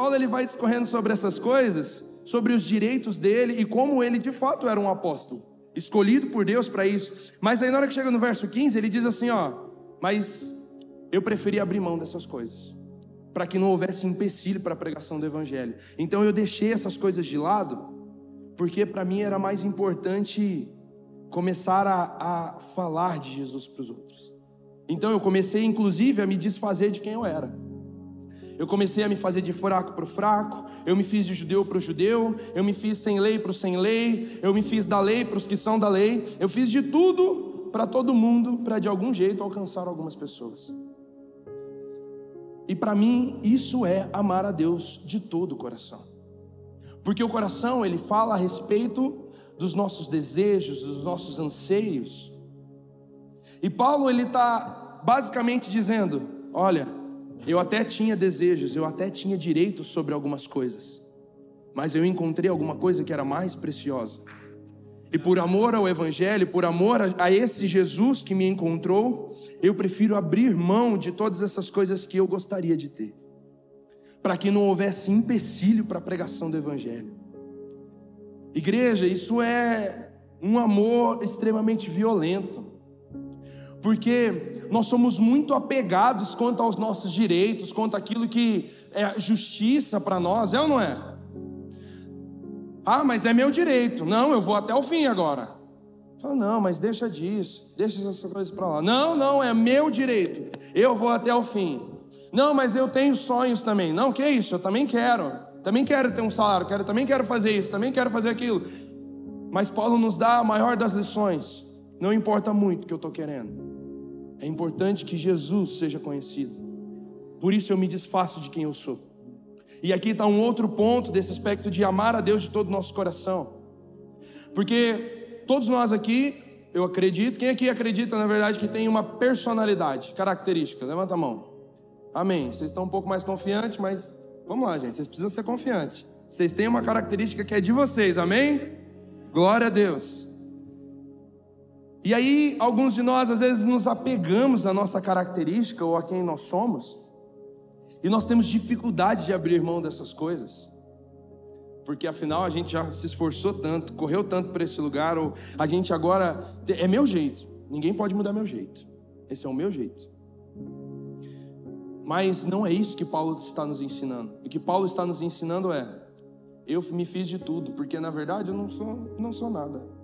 Paulo ele vai discorrendo sobre essas coisas, sobre os direitos dele e como ele de fato era um apóstolo, escolhido por Deus para isso. Mas aí na hora que chega no verso 15, ele diz assim, ó: "Mas eu preferi abrir mão dessas coisas, para que não houvesse empecilho para a pregação do evangelho. Então eu deixei essas coisas de lado, porque para mim era mais importante começar a, a falar de Jesus para os outros. Então eu comecei, inclusive, a me desfazer de quem eu era. Eu comecei a me fazer de fraco para o fraco, eu me fiz de judeu para o judeu, eu me fiz sem lei para o sem lei, eu me fiz da lei para os que são da lei, eu fiz de tudo para todo mundo, para de algum jeito alcançar algumas pessoas. E para mim, isso é amar a Deus de todo o coração. Porque o coração, ele fala a respeito dos nossos desejos, dos nossos anseios. E Paulo ele está basicamente dizendo: olha, eu até tinha desejos, eu até tinha direitos sobre algumas coisas, mas eu encontrei alguma coisa que era mais preciosa. E por amor ao Evangelho, por amor a esse Jesus que me encontrou, eu prefiro abrir mão de todas essas coisas que eu gostaria de ter, para que não houvesse empecilho para a pregação do Evangelho. Igreja, isso é um amor extremamente violento, porque nós somos muito apegados quanto aos nossos direitos, quanto àquilo que é justiça para nós, é ou não é? Ah, mas é meu direito. Não, eu vou até o fim agora. Fala, não, mas deixa disso, deixa essas coisas para lá. Não, não, é meu direito. Eu vou até o fim. Não, mas eu tenho sonhos também. Não, que isso? Eu também quero. Também quero ter um salário, quero, também quero fazer isso, também quero fazer aquilo. Mas Paulo nos dá a maior das lições. Não importa muito o que eu estou querendo. É importante que Jesus seja conhecido. Por isso eu me desfaço de quem eu sou. E aqui está um outro ponto desse aspecto de amar a Deus de todo o nosso coração. Porque todos nós aqui, eu acredito, quem aqui acredita na verdade que tem uma personalidade característica? Levanta a mão. Amém. Vocês estão um pouco mais confiantes, mas Vamos lá, gente, vocês precisam ser confiantes. Vocês têm uma característica que é de vocês, amém? Glória a Deus. E aí, alguns de nós às vezes nos apegamos à nossa característica ou a quem nós somos, e nós temos dificuldade de abrir mão dessas coisas, porque afinal a gente já se esforçou tanto, correu tanto para esse lugar, ou a gente agora. É meu jeito, ninguém pode mudar meu jeito, esse é o meu jeito. Mas não é isso que Paulo está nos ensinando. O que Paulo está nos ensinando é: eu me fiz de tudo, porque na verdade eu não sou, não sou nada.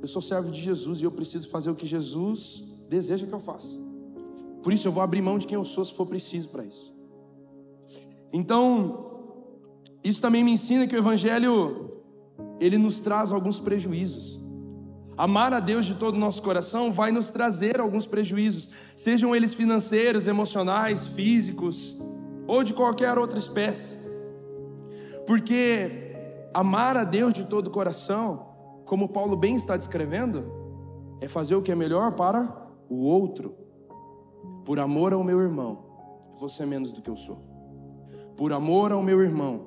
Eu sou servo de Jesus e eu preciso fazer o que Jesus deseja que eu faça. Por isso eu vou abrir mão de quem eu sou se for preciso para isso. Então, isso também me ensina que o evangelho ele nos traz alguns prejuízos. Amar a Deus de todo o nosso coração vai nos trazer alguns prejuízos, sejam eles financeiros, emocionais, físicos ou de qualquer outra espécie. Porque amar a Deus de todo o coração, como Paulo bem está descrevendo, é fazer o que é melhor para o outro. Por amor ao meu irmão, eu vou ser menos do que eu sou. Por amor ao meu irmão,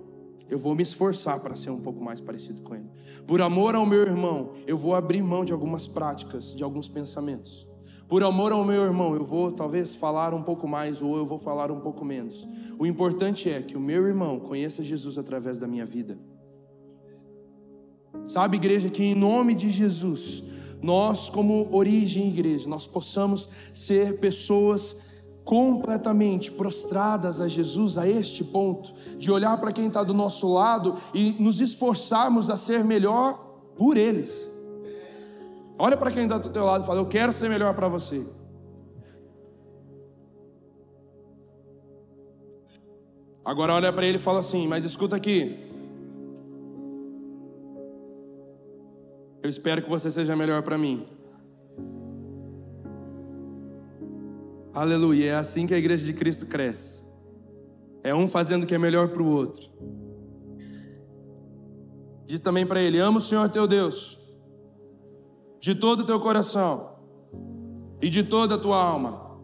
eu vou me esforçar para ser um pouco mais parecido com ele. Por amor ao meu irmão, eu vou abrir mão de algumas práticas, de alguns pensamentos. Por amor ao meu irmão, eu vou talvez falar um pouco mais ou eu vou falar um pouco menos. O importante é que o meu irmão conheça Jesus através da minha vida. Sabe, igreja, que em nome de Jesus, nós, como origem igreja, nós possamos ser pessoas completamente prostradas a Jesus a este ponto, de olhar para quem está do nosso lado e nos esforçarmos a ser melhor por eles. Olha para quem está do teu lado e fala: Eu quero ser melhor para você. Agora olha para ele e fala assim: Mas escuta aqui. Eu espero que você seja melhor para mim. Aleluia. É assim que a igreja de Cristo cresce. É um fazendo o que é melhor para o outro. Diz também para ele: Ama o Senhor teu Deus, de todo o teu coração e de toda a tua alma.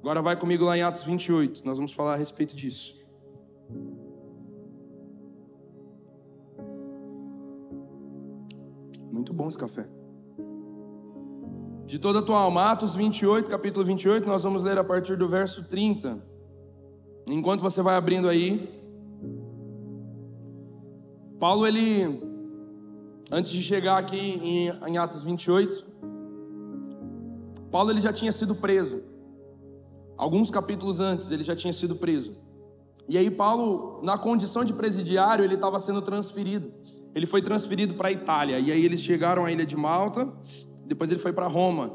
Agora vai comigo lá em Atos 28, nós vamos falar a respeito disso. Muito bom esse café de toda a tua alma. Atos 28, capítulo 28, nós vamos ler a partir do verso 30. Enquanto você vai abrindo aí, Paulo, ele, antes de chegar aqui em, em Atos 28, Paulo ele já tinha sido preso. Alguns capítulos antes ele já tinha sido preso. E aí Paulo, na condição de presidiário, ele estava sendo transferido. Ele foi transferido para a Itália. E aí eles chegaram à ilha de Malta, depois ele foi para Roma.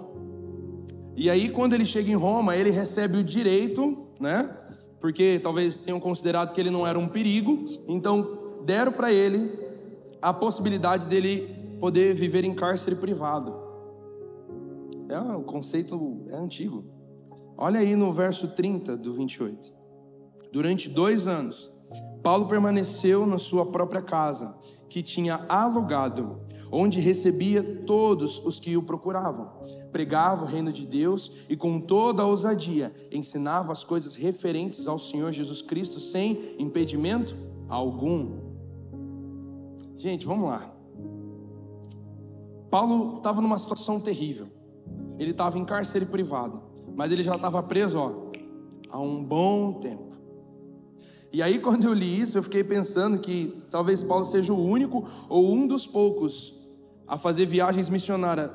E aí quando ele chega em Roma, ele recebe o direito, né? Porque talvez tenham considerado que ele não era um perigo, então deram para ele a possibilidade dele poder viver em cárcere privado. É, o conceito é antigo. Olha aí no verso 30 do 28. Durante dois anos, Paulo permaneceu na sua própria casa, que tinha alugado, onde recebia todos os que o procuravam. Pregava o reino de Deus e, com toda a ousadia, ensinava as coisas referentes ao Senhor Jesus Cristo sem impedimento algum. Gente, vamos lá. Paulo estava numa situação terrível. Ele estava em cárcere privado, mas ele já estava preso ó, há um bom tempo. E aí, quando eu li isso, eu fiquei pensando que talvez Paulo seja o único ou um dos poucos a fazer viagens missionárias,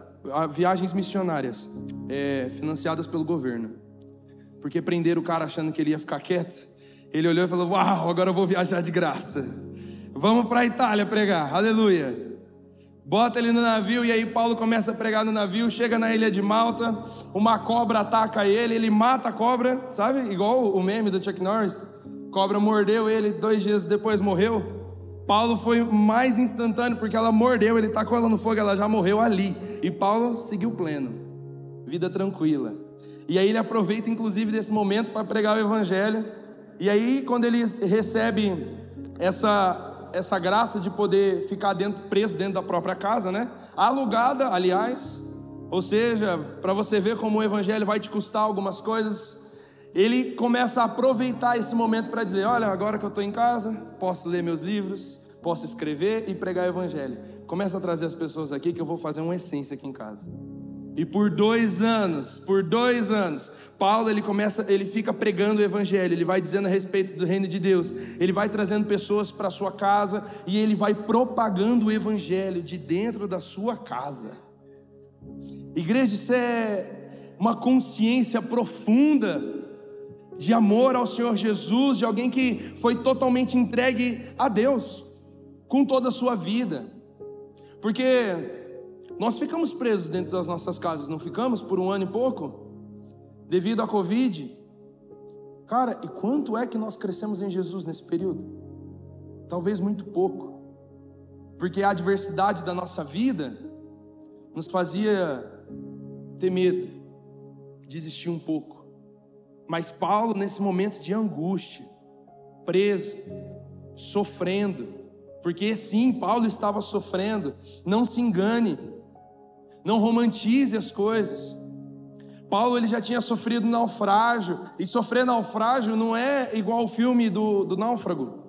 viagens missionárias é, financiadas pelo governo. Porque prenderam o cara achando que ele ia ficar quieto. Ele olhou e falou: Uau, agora eu vou viajar de graça. Vamos para a Itália pregar, aleluia bota ele no navio e aí Paulo começa a pregar no navio, chega na ilha de Malta, uma cobra ataca ele, ele mata a cobra, sabe? Igual o meme do Chuck Norris. Cobra mordeu ele, dois dias depois morreu. Paulo foi mais instantâneo porque ela mordeu, ele tacou ela no fogo, ela já morreu ali. E Paulo seguiu pleno, vida tranquila. E aí ele aproveita inclusive desse momento para pregar o evangelho. E aí quando ele recebe essa essa graça de poder ficar dentro, preso dentro da própria casa, né? Alugada, aliás. Ou seja, para você ver como o evangelho vai te custar algumas coisas, ele começa a aproveitar esse momento para dizer: Olha, agora que eu estou em casa, posso ler meus livros, posso escrever e pregar o evangelho. Começa a trazer as pessoas aqui que eu vou fazer uma essência aqui em casa. E por dois anos, por dois anos, Paulo ele começa, ele fica pregando o evangelho, ele vai dizendo a respeito do reino de Deus, ele vai trazendo pessoas para sua casa e ele vai propagando o evangelho de dentro da sua casa. Igreja, isso é uma consciência profunda de amor ao Senhor Jesus, de alguém que foi totalmente entregue a Deus com toda a sua vida. Porque nós ficamos presos dentro das nossas casas, não ficamos por um ano e pouco? Devido à Covid. Cara, e quanto é que nós crescemos em Jesus nesse período? Talvez muito pouco. Porque a adversidade da nossa vida nos fazia ter medo, desistir um pouco. Mas Paulo, nesse momento de angústia, preso, sofrendo, porque sim, Paulo estava sofrendo, não se engane, não romantize as coisas. Paulo ele já tinha sofrido naufrágio, e sofrer naufrágio não é igual o filme do, do náufrago,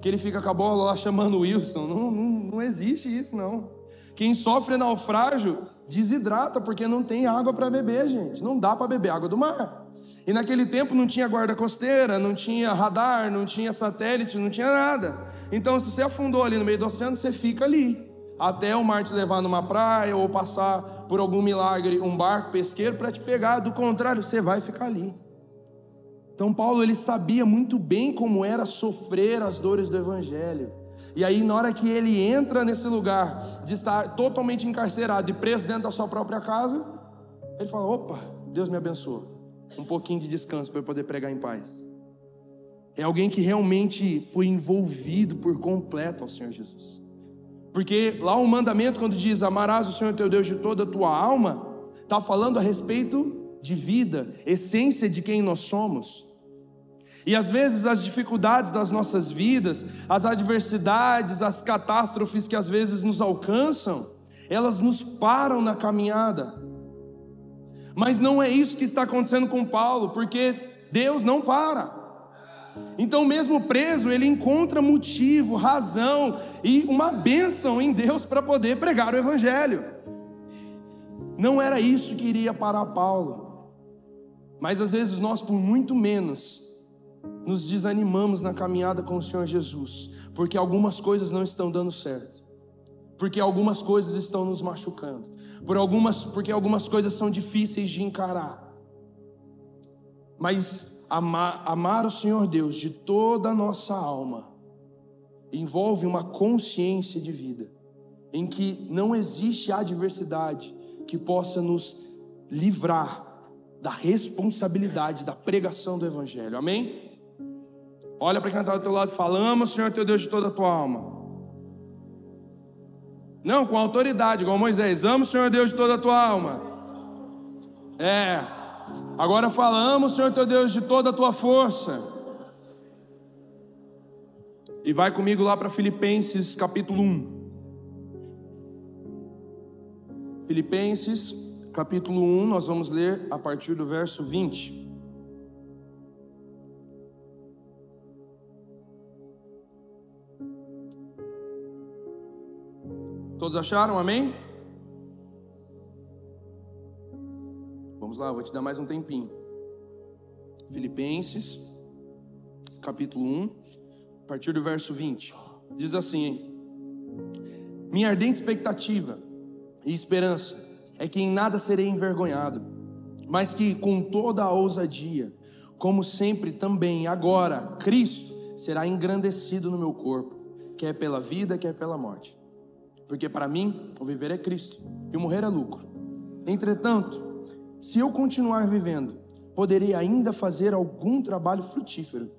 que ele fica com a bola lá chamando Wilson. Não, não, não existe isso, não. Quem sofre naufrágio desidrata porque não tem água para beber, gente. Não dá para beber água do mar. E naquele tempo não tinha guarda costeira, não tinha radar, não tinha satélite, não tinha nada. Então, se você afundou ali no meio do oceano, você fica ali até o mar te levar numa praia ou passar por algum milagre um barco pesqueiro para te pegar, do contrário, você vai ficar ali. Então Paulo ele sabia muito bem como era sofrer as dores do evangelho. E aí na hora que ele entra nesse lugar de estar totalmente encarcerado e preso dentro da sua própria casa, ele fala: "Opa, Deus me abençoa. Um pouquinho de descanso para eu poder pregar em paz." É alguém que realmente foi envolvido por completo ao Senhor Jesus. Porque lá o mandamento, quando diz amarás o Senhor teu Deus de toda a tua alma, está falando a respeito de vida, essência de quem nós somos. E às vezes as dificuldades das nossas vidas, as adversidades, as catástrofes que às vezes nos alcançam, elas nos param na caminhada. Mas não é isso que está acontecendo com Paulo, porque Deus não para. Então, mesmo preso, ele encontra motivo, razão e uma bênção em Deus para poder pregar o Evangelho. Não era isso que iria parar Paulo, mas às vezes nós, por muito menos, nos desanimamos na caminhada com o Senhor Jesus, porque algumas coisas não estão dando certo, porque algumas coisas estão nos machucando, por algumas, porque algumas coisas são difíceis de encarar. Mas amar, amar o Senhor Deus de toda a nossa alma envolve uma consciência de vida, em que não existe adversidade que possa nos livrar da responsabilidade da pregação do Evangelho. Amém? Olha para quem está do teu lado e fala: Ama o Senhor teu Deus de toda a tua alma. Não, com autoridade, igual Moisés: Ama o Senhor Deus de toda a tua alma. É. Agora fala: Ama o Senhor teu Deus de toda a tua força. E vai comigo lá para Filipenses capítulo 1. Filipenses capítulo 1, nós vamos ler a partir do verso 20. Todos acharam? Amém? Vamos lá, vou te dar mais um tempinho. Filipenses, capítulo 1, a partir do verso 20. Diz assim: hein? Minha ardente expectativa e esperança é que em nada serei envergonhado, mas que com toda a ousadia, como sempre também agora, Cristo será engrandecido no meu corpo, quer pela vida, quer pela morte. Porque para mim, o viver é Cristo e o morrer é lucro. Entretanto, se eu continuar vivendo, poderei ainda fazer algum trabalho frutífero.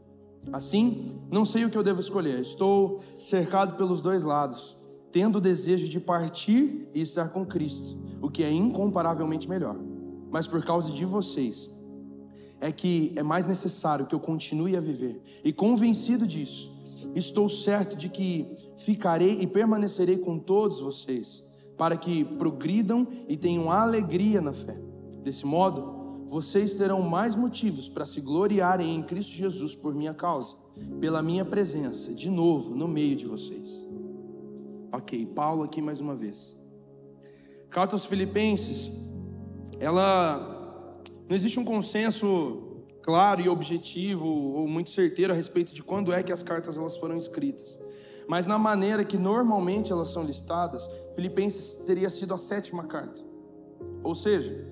Assim, não sei o que eu devo escolher. Estou cercado pelos dois lados tendo o desejo de partir e estar com Cristo, o que é incomparavelmente melhor. Mas por causa de vocês, é que é mais necessário que eu continue a viver. E convencido disso, estou certo de que ficarei e permanecerei com todos vocês, para que progridam e tenham alegria na fé. Desse modo, vocês terão mais motivos para se gloriarem em Cristo Jesus por minha causa, pela minha presença de novo no meio de vocês. Ok, Paulo aqui mais uma vez. Carta aos Filipenses, ela não existe um consenso claro e objetivo ou muito certeiro a respeito de quando é que as cartas elas foram escritas. Mas na maneira que normalmente elas são listadas, Filipenses teria sido a sétima carta. Ou seja,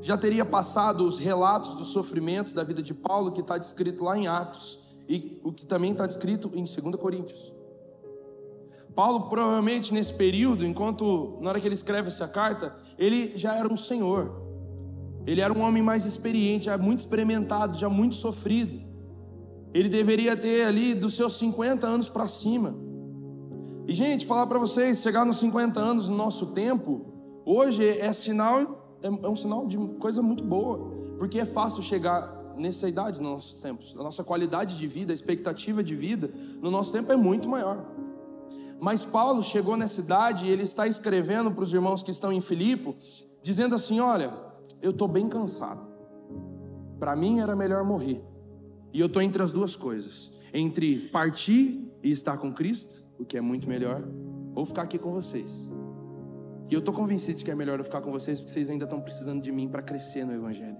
já teria passado os relatos do sofrimento da vida de Paulo, que está descrito lá em Atos, e o que também está descrito em 2 Coríntios. Paulo, provavelmente nesse período, enquanto na hora que ele escreve essa carta, ele já era um senhor. Ele era um homem mais experiente, já muito experimentado, já muito sofrido. Ele deveria ter ali dos seus 50 anos para cima. E gente, falar para vocês, chegar nos 50 anos no nosso tempo, hoje é sinal é, é um sinal de coisa muito boa, porque é fácil chegar nessa idade nos nossos tempos. A nossa qualidade de vida, a expectativa de vida no nosso tempo é muito maior. Mas Paulo chegou nessa cidade e ele está escrevendo para os irmãos que estão em Filipe, dizendo assim: Olha, eu estou bem cansado. Para mim era melhor morrer. E eu estou entre as duas coisas: entre partir e estar com Cristo, o que é muito melhor, ou ficar aqui com vocês. E eu estou convencido de que é melhor eu ficar com vocês, porque vocês ainda estão precisando de mim para crescer no Evangelho.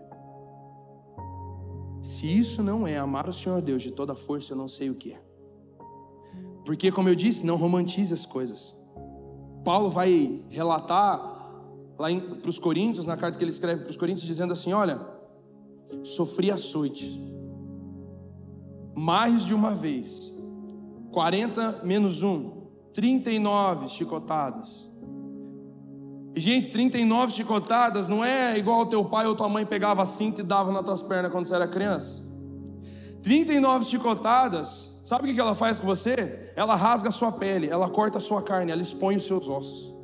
Se isso não é amar o Senhor Deus de toda força, eu não sei o que é. Porque, como eu disse, não romantize as coisas. Paulo vai relatar lá para os Coríntios, na carta que ele escreve para os Coríntios, dizendo assim: Olha, sofri açoite, mais de uma vez, 40 menos 1, 39 chicotadas. E, gente, 39 chicotadas não é igual teu pai ou tua mãe pegava a cinta e dava nas tuas pernas quando você era criança. 39 chicotadas Sabe o que ela faz com você? Ela rasga a sua pele, ela corta a sua carne, ela expõe os seus ossos.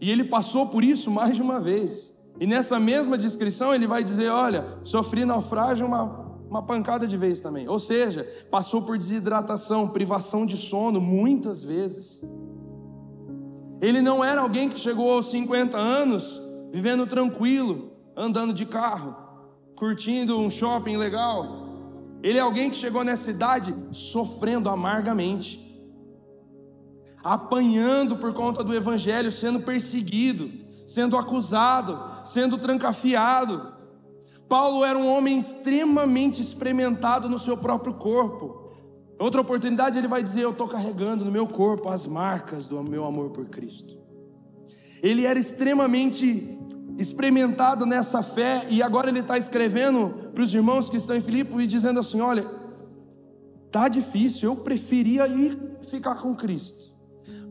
E ele passou por isso mais de uma vez. E nessa mesma descrição ele vai dizer: Olha, sofri naufrágio uma, uma pancada de vez também. Ou seja, passou por desidratação, privação de sono muitas vezes. Ele não era alguém que chegou aos 50 anos vivendo tranquilo, andando de carro, curtindo um shopping legal. Ele é alguém que chegou nessa idade sofrendo amargamente, apanhando por conta do Evangelho, sendo perseguido, sendo acusado, sendo trancafiado. Paulo era um homem extremamente experimentado no seu próprio corpo. Outra oportunidade ele vai dizer: Eu estou carregando no meu corpo as marcas do meu amor por Cristo. Ele era extremamente experimentado nessa fé e agora ele está escrevendo para os irmãos que estão em Filipe e dizendo assim: Olha, tá difícil, eu preferia ir ficar com Cristo.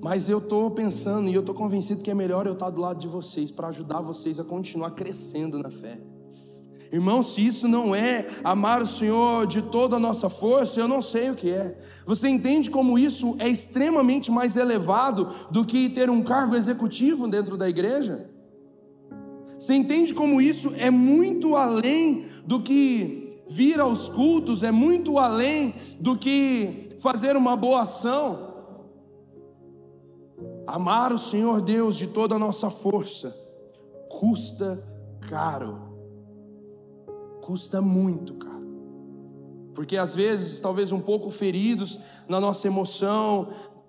Mas eu estou pensando e eu estou convencido que é melhor eu estar do lado de vocês para ajudar vocês a continuar crescendo na fé. Irmão, se isso não é amar o Senhor de toda a nossa força, eu não sei o que é. Você entende como isso é extremamente mais elevado do que ter um cargo executivo dentro da igreja? Você entende como isso é muito além do que vir aos cultos, é muito além do que fazer uma boa ação? Amar o Senhor Deus de toda a nossa força custa caro custa muito, cara. Porque às vezes, talvez um pouco feridos na nossa emoção,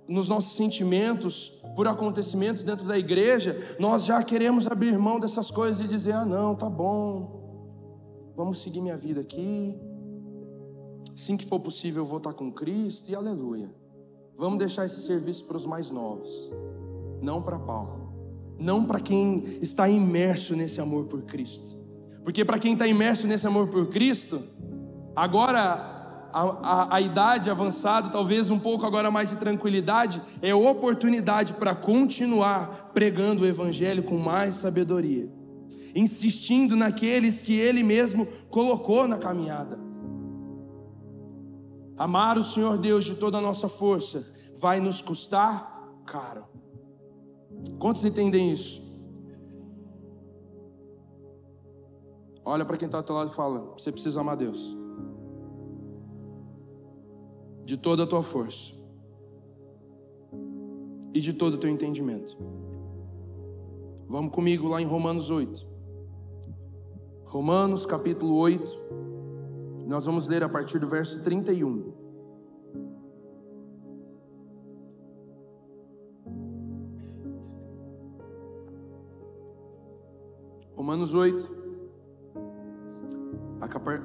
nos nossos sentimentos, por acontecimentos dentro da igreja, nós já queremos abrir mão dessas coisas e dizer: ah, não, tá bom, vamos seguir minha vida aqui. Assim que for possível, eu vou estar com Cristo e aleluia. Vamos deixar esse serviço para os mais novos, não para Paulo, não para quem está imerso nesse amor por Cristo. Porque para quem está imerso nesse amor por Cristo, agora a, a, a, idade avançada, talvez um pouco agora mais de tranquilidade, é oportunidade para continuar pregando o Evangelho com mais sabedoria, insistindo naqueles que Ele mesmo colocou na caminhada. Amar o Senhor Deus de toda a nossa força vai nos custar caro. Quantos entendem isso? Olha para quem está ao teu lado e fala: você precisa amar Deus. De toda a tua força. E de todo o teu entendimento. Vamos comigo lá em Romanos 8. Romanos capítulo 8. Nós vamos ler a partir do verso 31. Romanos 8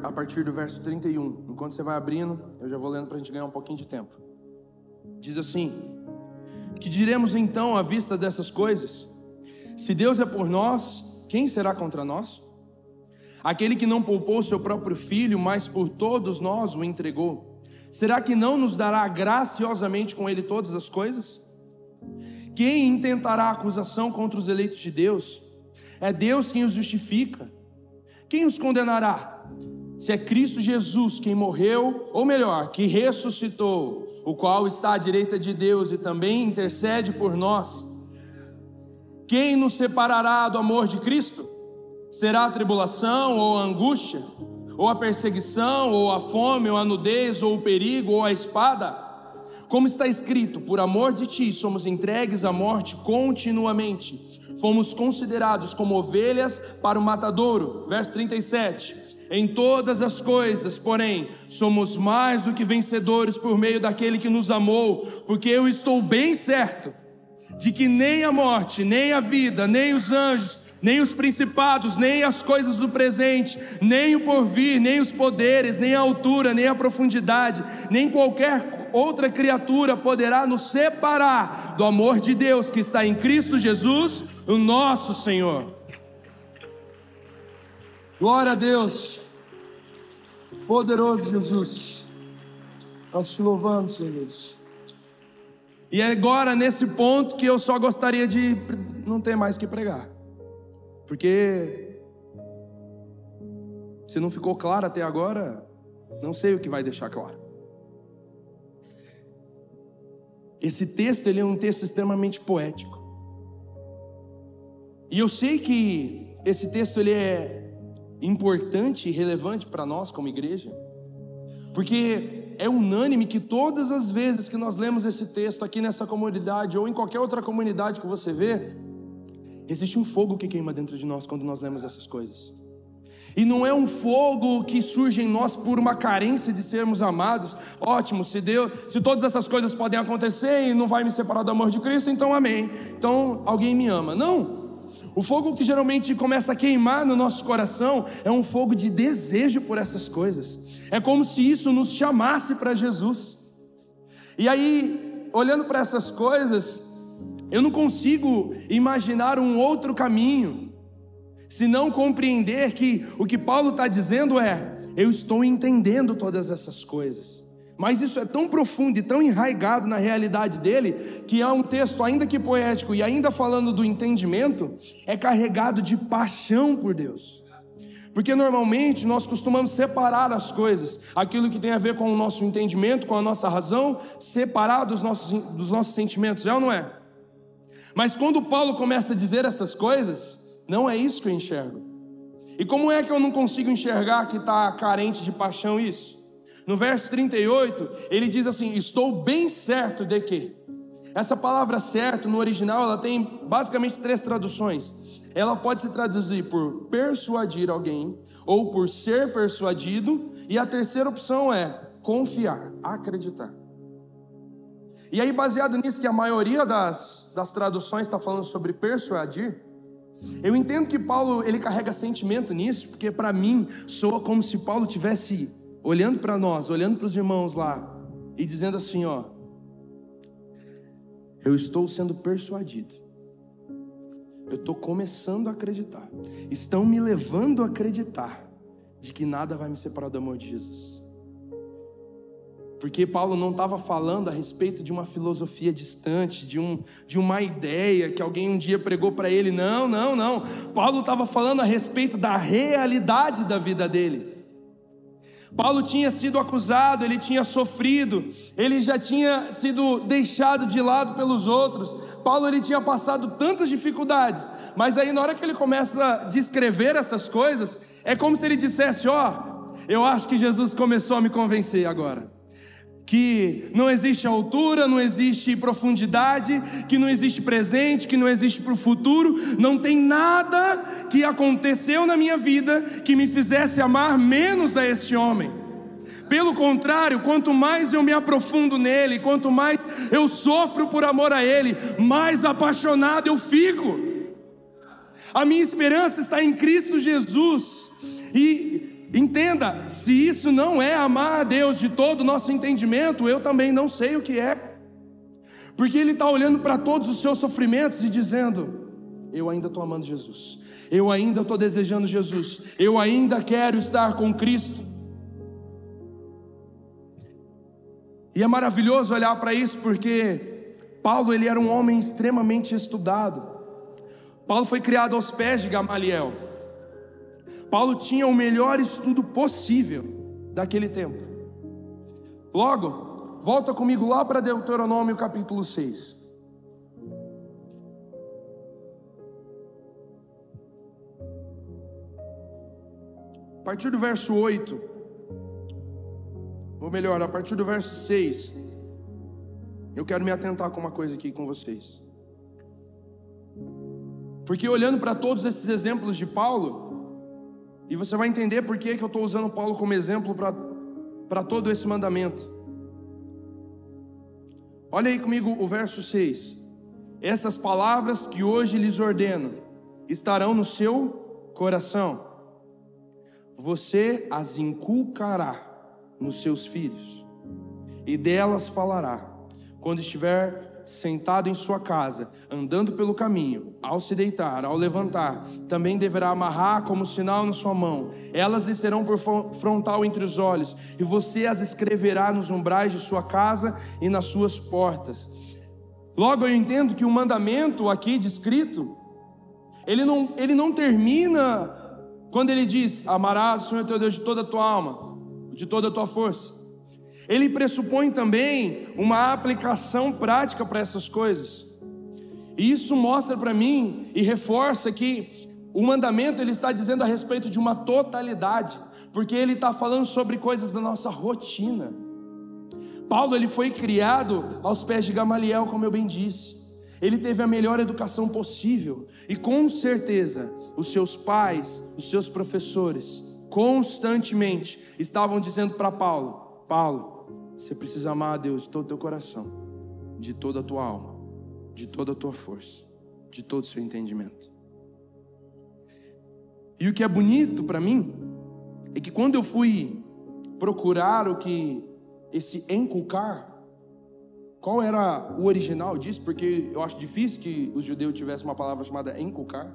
a partir do verso 31. Enquanto você vai abrindo, eu já vou lendo para a gente ganhar um pouquinho de tempo. Diz assim: Que diremos então à vista dessas coisas? Se Deus é por nós, quem será contra nós? Aquele que não poupou seu próprio filho, mas por todos nós o entregou, será que não nos dará graciosamente com ele todas as coisas? Quem intentará acusação contra os eleitos de Deus? É Deus quem os justifica. Quem os condenará? Se é Cristo Jesus quem morreu, ou melhor, que ressuscitou, o qual está à direita de Deus e também intercede por nós, quem nos separará do amor de Cristo? Será a tribulação ou a angústia, ou a perseguição, ou a fome, ou a nudez, ou o perigo, ou a espada? Como está escrito, por amor de ti somos entregues à morte continuamente, fomos considerados como ovelhas para o matadouro. Verso 37. Em todas as coisas, porém, somos mais do que vencedores por meio daquele que nos amou, porque eu estou bem certo de que nem a morte, nem a vida, nem os anjos, nem os principados, nem as coisas do presente, nem o porvir, nem os poderes, nem a altura, nem a profundidade, nem qualquer outra criatura poderá nos separar do amor de Deus que está em Cristo Jesus, o nosso Senhor. Glória a Deus. Poderoso Jesus. Nós te louvamos, Senhor. E é agora, nesse ponto, que eu só gostaria de não ter mais que pregar. Porque se não ficou claro até agora, não sei o que vai deixar claro. Esse texto ele é um texto extremamente poético. E eu sei que esse texto ele é importante e relevante para nós como igreja, porque é unânime que todas as vezes que nós lemos esse texto aqui nessa comunidade ou em qualquer outra comunidade que você vê, existe um fogo que queima dentro de nós quando nós lemos essas coisas. E não é um fogo que surge em nós por uma carência de sermos amados. Ótimo, se Deus, se todas essas coisas podem acontecer e não vai me separar do amor de Cristo, então amém. Então alguém me ama. Não. O fogo que geralmente começa a queimar no nosso coração é um fogo de desejo por essas coisas. É como se isso nos chamasse para Jesus. E aí, olhando para essas coisas, eu não consigo imaginar um outro caminho, se não compreender que o que Paulo está dizendo é: eu estou entendendo todas essas coisas. Mas isso é tão profundo e tão enraigado na realidade dele, que é um texto, ainda que poético e ainda falando do entendimento, é carregado de paixão por Deus. Porque normalmente nós costumamos separar as coisas, aquilo que tem a ver com o nosso entendimento, com a nossa razão, separar dos nossos, dos nossos sentimentos, é ou não é? Mas quando Paulo começa a dizer essas coisas, não é isso que eu enxergo. E como é que eu não consigo enxergar que está carente de paixão isso? No verso 38, ele diz assim: Estou bem certo de que. Essa palavra certo no original ela tem basicamente três traduções. Ela pode se traduzir por persuadir alguém ou por ser persuadido, e a terceira opção é confiar, acreditar. E aí, baseado nisso, que a maioria das, das traduções está falando sobre persuadir, eu entendo que Paulo ele carrega sentimento nisso, porque para mim soa como se Paulo tivesse olhando para nós, olhando para os irmãos lá e dizendo assim: ó, eu estou sendo persuadido, eu estou começando a acreditar, estão me levando a acreditar de que nada vai me separar do amor de Jesus. Porque Paulo não estava falando a respeito de uma filosofia distante, de, um, de uma ideia que alguém um dia pregou para ele. Não, não, não. Paulo estava falando a respeito da realidade da vida dele. Paulo tinha sido acusado, ele tinha sofrido, ele já tinha sido deixado de lado pelos outros. Paulo ele tinha passado tantas dificuldades, mas aí na hora que ele começa a descrever essas coisas, é como se ele dissesse: "Ó, oh, eu acho que Jesus começou a me convencer agora" que não existe altura, não existe profundidade, que não existe presente, que não existe para o futuro, não tem nada que aconteceu na minha vida que me fizesse amar menos a esse homem. Pelo contrário, quanto mais eu me aprofundo nele, quanto mais eu sofro por amor a ele, mais apaixonado eu fico. A minha esperança está em Cristo Jesus. E Entenda, se isso não é amar a Deus de todo o nosso entendimento, eu também não sei o que é. Porque Ele está olhando para todos os seus sofrimentos e dizendo: Eu ainda estou amando Jesus, eu ainda estou desejando Jesus, eu ainda quero estar com Cristo. E é maravilhoso olhar para isso porque Paulo ele era um homem extremamente estudado. Paulo foi criado aos pés de Gamaliel. Paulo tinha o melhor estudo possível daquele tempo. Logo, volta comigo lá para Deuteronômio capítulo 6. A partir do verso 8, ou melhor, a partir do verso 6, eu quero me atentar com uma coisa aqui com vocês. Porque olhando para todos esses exemplos de Paulo, e você vai entender por que, que eu estou usando Paulo como exemplo para todo esse mandamento. Olha aí comigo o verso 6. Essas palavras que hoje lhes ordeno estarão no seu coração. Você as inculcará nos seus filhos, e delas falará, quando estiver sentado em sua casa, andando pelo caminho, ao se deitar, ao levantar, também deverá amarrar como sinal na sua mão. Elas lhe serão por frontal entre os olhos, e você as escreverá nos umbrais de sua casa e nas suas portas. Logo eu entendo que o mandamento aqui descrito, ele não, ele não termina quando ele diz: Amarás o Senhor teu Deus de toda a tua alma, de toda a tua força. Ele pressupõe também uma aplicação prática para essas coisas. E isso mostra para mim e reforça que o mandamento ele está dizendo a respeito de uma totalidade, porque ele está falando sobre coisas da nossa rotina. Paulo ele foi criado aos pés de Gamaliel, como eu bem disse. Ele teve a melhor educação possível e com certeza os seus pais, os seus professores, constantemente estavam dizendo para Paulo: Paulo, você precisa amar a Deus de todo o teu coração, de toda a tua alma, de toda a tua força, de todo o seu entendimento. E o que é bonito para mim é que quando eu fui procurar o que esse enculcar, qual era o original disso? Porque eu acho difícil que os judeus tivessem uma palavra chamada enculcar.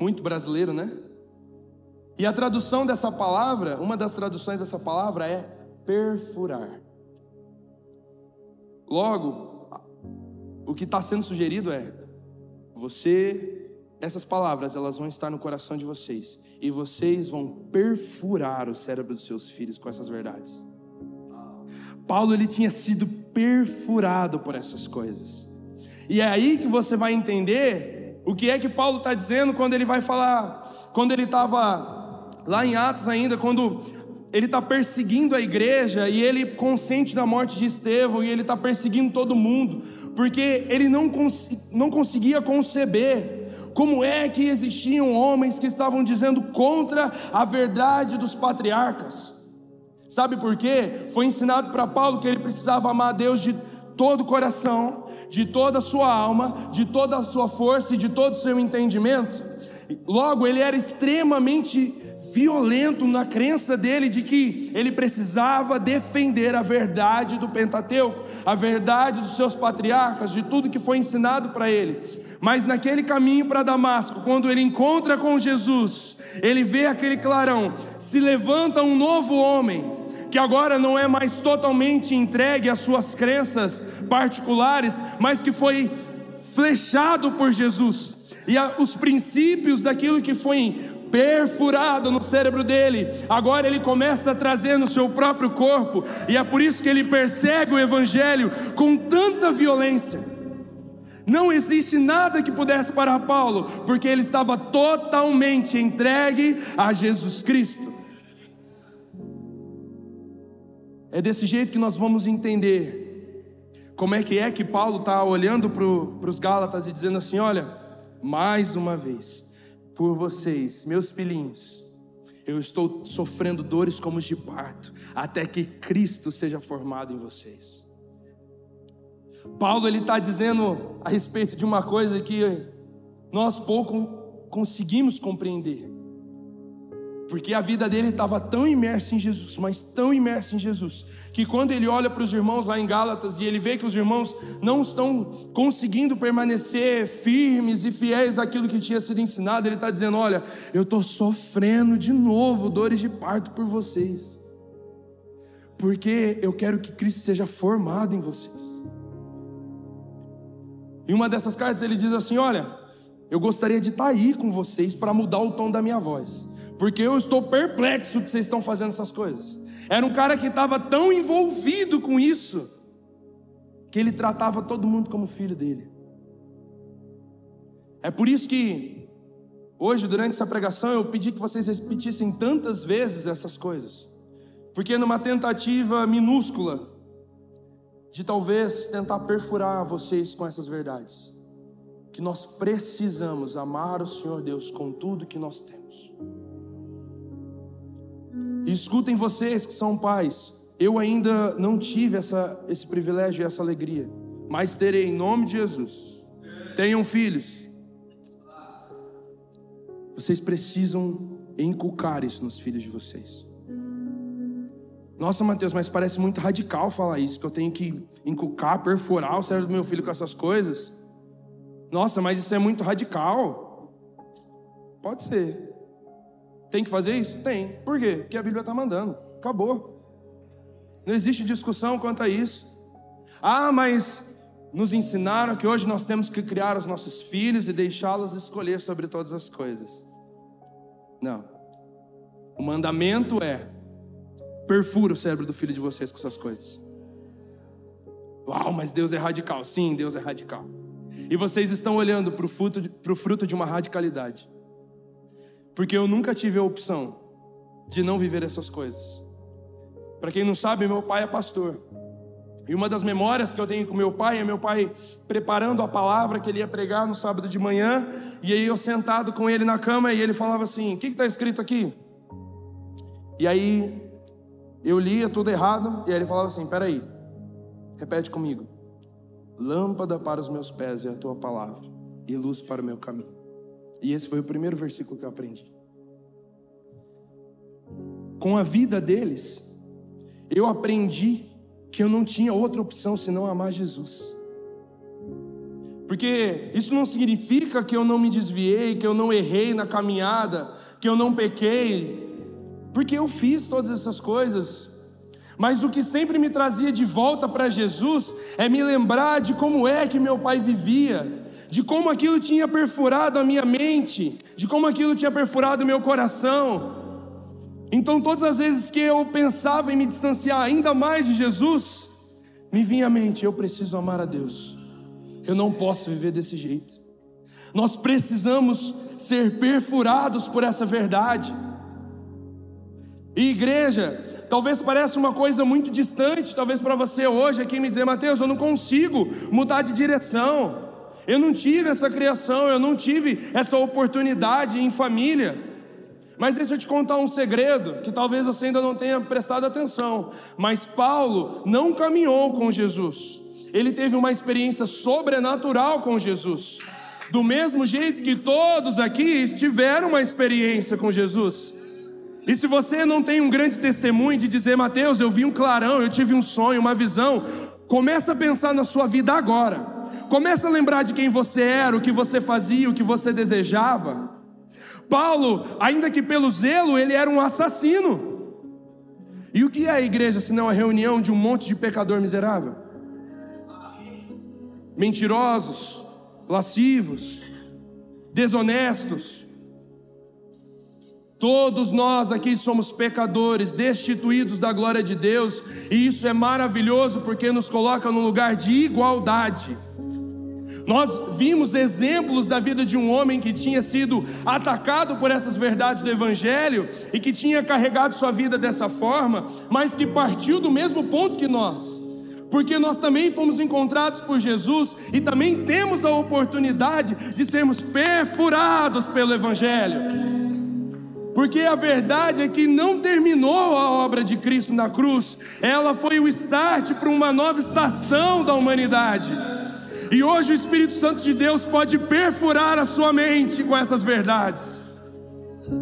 Muito brasileiro, né? E a tradução dessa palavra, uma das traduções dessa palavra é perfurar. Logo, o que está sendo sugerido é: você, essas palavras, elas vão estar no coração de vocês, e vocês vão perfurar o cérebro dos seus filhos com essas verdades. Paulo ele tinha sido perfurado por essas coisas. E é aí que você vai entender o que é que Paulo está dizendo quando ele vai falar, quando ele estava lá em Atos ainda, quando ele está perseguindo a igreja e ele consente da morte de Estevão e ele está perseguindo todo mundo, porque ele não, cons não conseguia conceber como é que existiam homens que estavam dizendo contra a verdade dos patriarcas. Sabe por quê? Foi ensinado para Paulo que ele precisava amar a Deus de todo o coração, de toda a sua alma, de toda a sua força e de todo o seu entendimento. Logo, ele era extremamente violento na crença dele de que ele precisava defender a verdade do Pentateuco, a verdade dos seus patriarcas, de tudo que foi ensinado para ele. Mas naquele caminho para Damasco, quando ele encontra com Jesus, ele vê aquele clarão, se levanta um novo homem, que agora não é mais totalmente entregue às suas crenças particulares, mas que foi flechado por Jesus. E a, os princípios daquilo que foi perfurado no cérebro dele. Agora ele começa a trazer no seu próprio corpo, e é por isso que ele persegue o evangelho com tanta violência. Não existe nada que pudesse parar Paulo, porque ele estava totalmente entregue a Jesus Cristo. É desse jeito que nós vamos entender como é que é que Paulo está olhando para os Gálatas e dizendo assim: olha, mais uma vez, por vocês, meus filhinhos. Eu estou sofrendo dores como de parto, até que Cristo seja formado em vocês. Paulo ele está dizendo a respeito de uma coisa que nós pouco conseguimos compreender, porque a vida dele estava tão imersa em Jesus, mas tão imersa em Jesus, que quando ele olha para os irmãos lá em Gálatas e ele vê que os irmãos não estão conseguindo permanecer firmes e fiéis àquilo que tinha sido ensinado, ele está dizendo: Olha, eu estou sofrendo de novo dores de parto por vocês, porque eu quero que Cristo seja formado em vocês. Em uma dessas cartas ele diz assim: Olha, eu gostaria de estar tá aí com vocês para mudar o tom da minha voz porque eu estou perplexo que vocês estão fazendo essas coisas. Era um cara que estava tão envolvido com isso, que ele tratava todo mundo como filho dele. É por isso que, hoje, durante essa pregação, eu pedi que vocês repetissem tantas vezes essas coisas, porque numa tentativa minúscula, de talvez tentar perfurar vocês com essas verdades, que nós precisamos amar o Senhor Deus com tudo que nós temos. Escutem vocês que são pais, eu ainda não tive essa, esse privilégio e essa alegria, mas terei em nome de Jesus. Tenham filhos. Vocês precisam inculcar isso nos filhos de vocês. Nossa, Mateus, mas parece muito radical falar isso, que eu tenho que inculcar, perfurar o cérebro do meu filho com essas coisas. Nossa, mas isso é muito radical. Pode ser. Tem que fazer isso? Tem. Por quê? Porque a Bíblia está mandando. Acabou. Não existe discussão quanto a isso. Ah, mas nos ensinaram que hoje nós temos que criar os nossos filhos e deixá-los escolher sobre todas as coisas. Não. O mandamento é: perfura o cérebro do filho de vocês com essas coisas. Uau, mas Deus é radical. Sim, Deus é radical. E vocês estão olhando para o fruto, fruto de uma radicalidade. Porque eu nunca tive a opção de não viver essas coisas. Para quem não sabe, meu pai é pastor. E uma das memórias que eu tenho com meu pai é meu pai preparando a palavra que ele ia pregar no sábado de manhã. E aí eu sentado com ele na cama e ele falava assim: O que está escrito aqui? E aí eu lia tudo errado. E aí ele falava assim: Peraí, repete comigo. Lâmpada para os meus pés é a tua palavra, e luz para o meu caminho. E esse foi o primeiro versículo que eu aprendi. com a vida deles, eu aprendi que eu não tinha outra opção senão amar Jesus. Porque isso não significa que eu não me desviei, que eu não errei na caminhada, que eu não pequei, porque eu fiz todas essas coisas. Mas o que sempre me trazia de volta para Jesus é me lembrar de como é que meu pai vivia, de como aquilo tinha perfurado a minha mente, de como aquilo tinha perfurado o meu coração. Então, todas as vezes que eu pensava em me distanciar ainda mais de Jesus, me vinha à mente: eu preciso amar a Deus, eu não posso viver desse jeito. Nós precisamos ser perfurados por essa verdade. E igreja, talvez pareça uma coisa muito distante, talvez para você hoje aqui me dizer, Mateus, eu não consigo mudar de direção. Eu não tive essa criação, eu não tive essa oportunidade em família. Mas deixa eu te contar um segredo que talvez você ainda não tenha prestado atenção. Mas Paulo não caminhou com Jesus. Ele teve uma experiência sobrenatural com Jesus. Do mesmo jeito que todos aqui tiveram uma experiência com Jesus. E se você não tem um grande testemunho de dizer, Mateus, eu vi um clarão, eu tive um sonho, uma visão, começa a pensar na sua vida agora. Começa a lembrar de quem você era, o que você fazia, o que você desejava. Paulo, ainda que pelo zelo, ele era um assassino. E o que é a igreja se não a reunião de um monte de pecador miserável? Mentirosos, lascivos, desonestos, Todos nós aqui somos pecadores, destituídos da glória de Deus, e isso é maravilhoso porque nos coloca num lugar de igualdade. Nós vimos exemplos da vida de um homem que tinha sido atacado por essas verdades do Evangelho e que tinha carregado sua vida dessa forma, mas que partiu do mesmo ponto que nós, porque nós também fomos encontrados por Jesus e também temos a oportunidade de sermos perfurados pelo Evangelho. Porque a verdade é que não terminou a obra de Cristo na cruz, ela foi o start para uma nova estação da humanidade. E hoje o Espírito Santo de Deus pode perfurar a sua mente com essas verdades.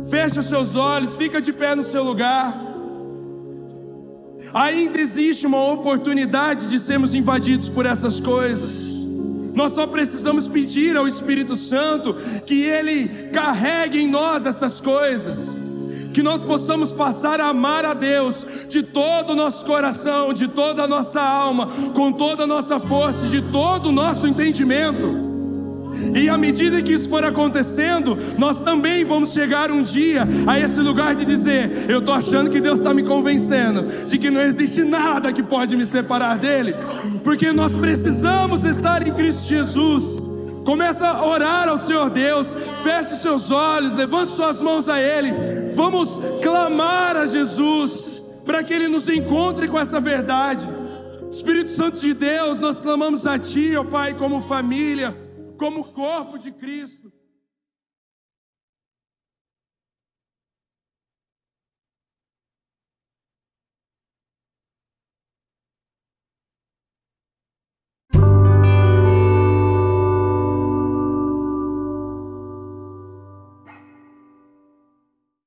Feche os seus olhos, fica de pé no seu lugar. Ainda existe uma oportunidade de sermos invadidos por essas coisas. Nós só precisamos pedir ao Espírito Santo que Ele carregue em nós essas coisas, que nós possamos passar a amar a Deus de todo o nosso coração, de toda a nossa alma, com toda a nossa força, de todo o nosso entendimento. E à medida que isso for acontecendo, nós também vamos chegar um dia a esse lugar de dizer: Eu estou achando que Deus está me convencendo de que não existe nada que pode me separar dele, porque nós precisamos estar em Cristo Jesus. Começa a orar ao Senhor Deus, feche seus olhos, levante suas mãos a Ele. Vamos clamar a Jesus para que Ele nos encontre com essa verdade. Espírito Santo de Deus, nós clamamos a Ti, ó Pai, como família como corpo de Cristo.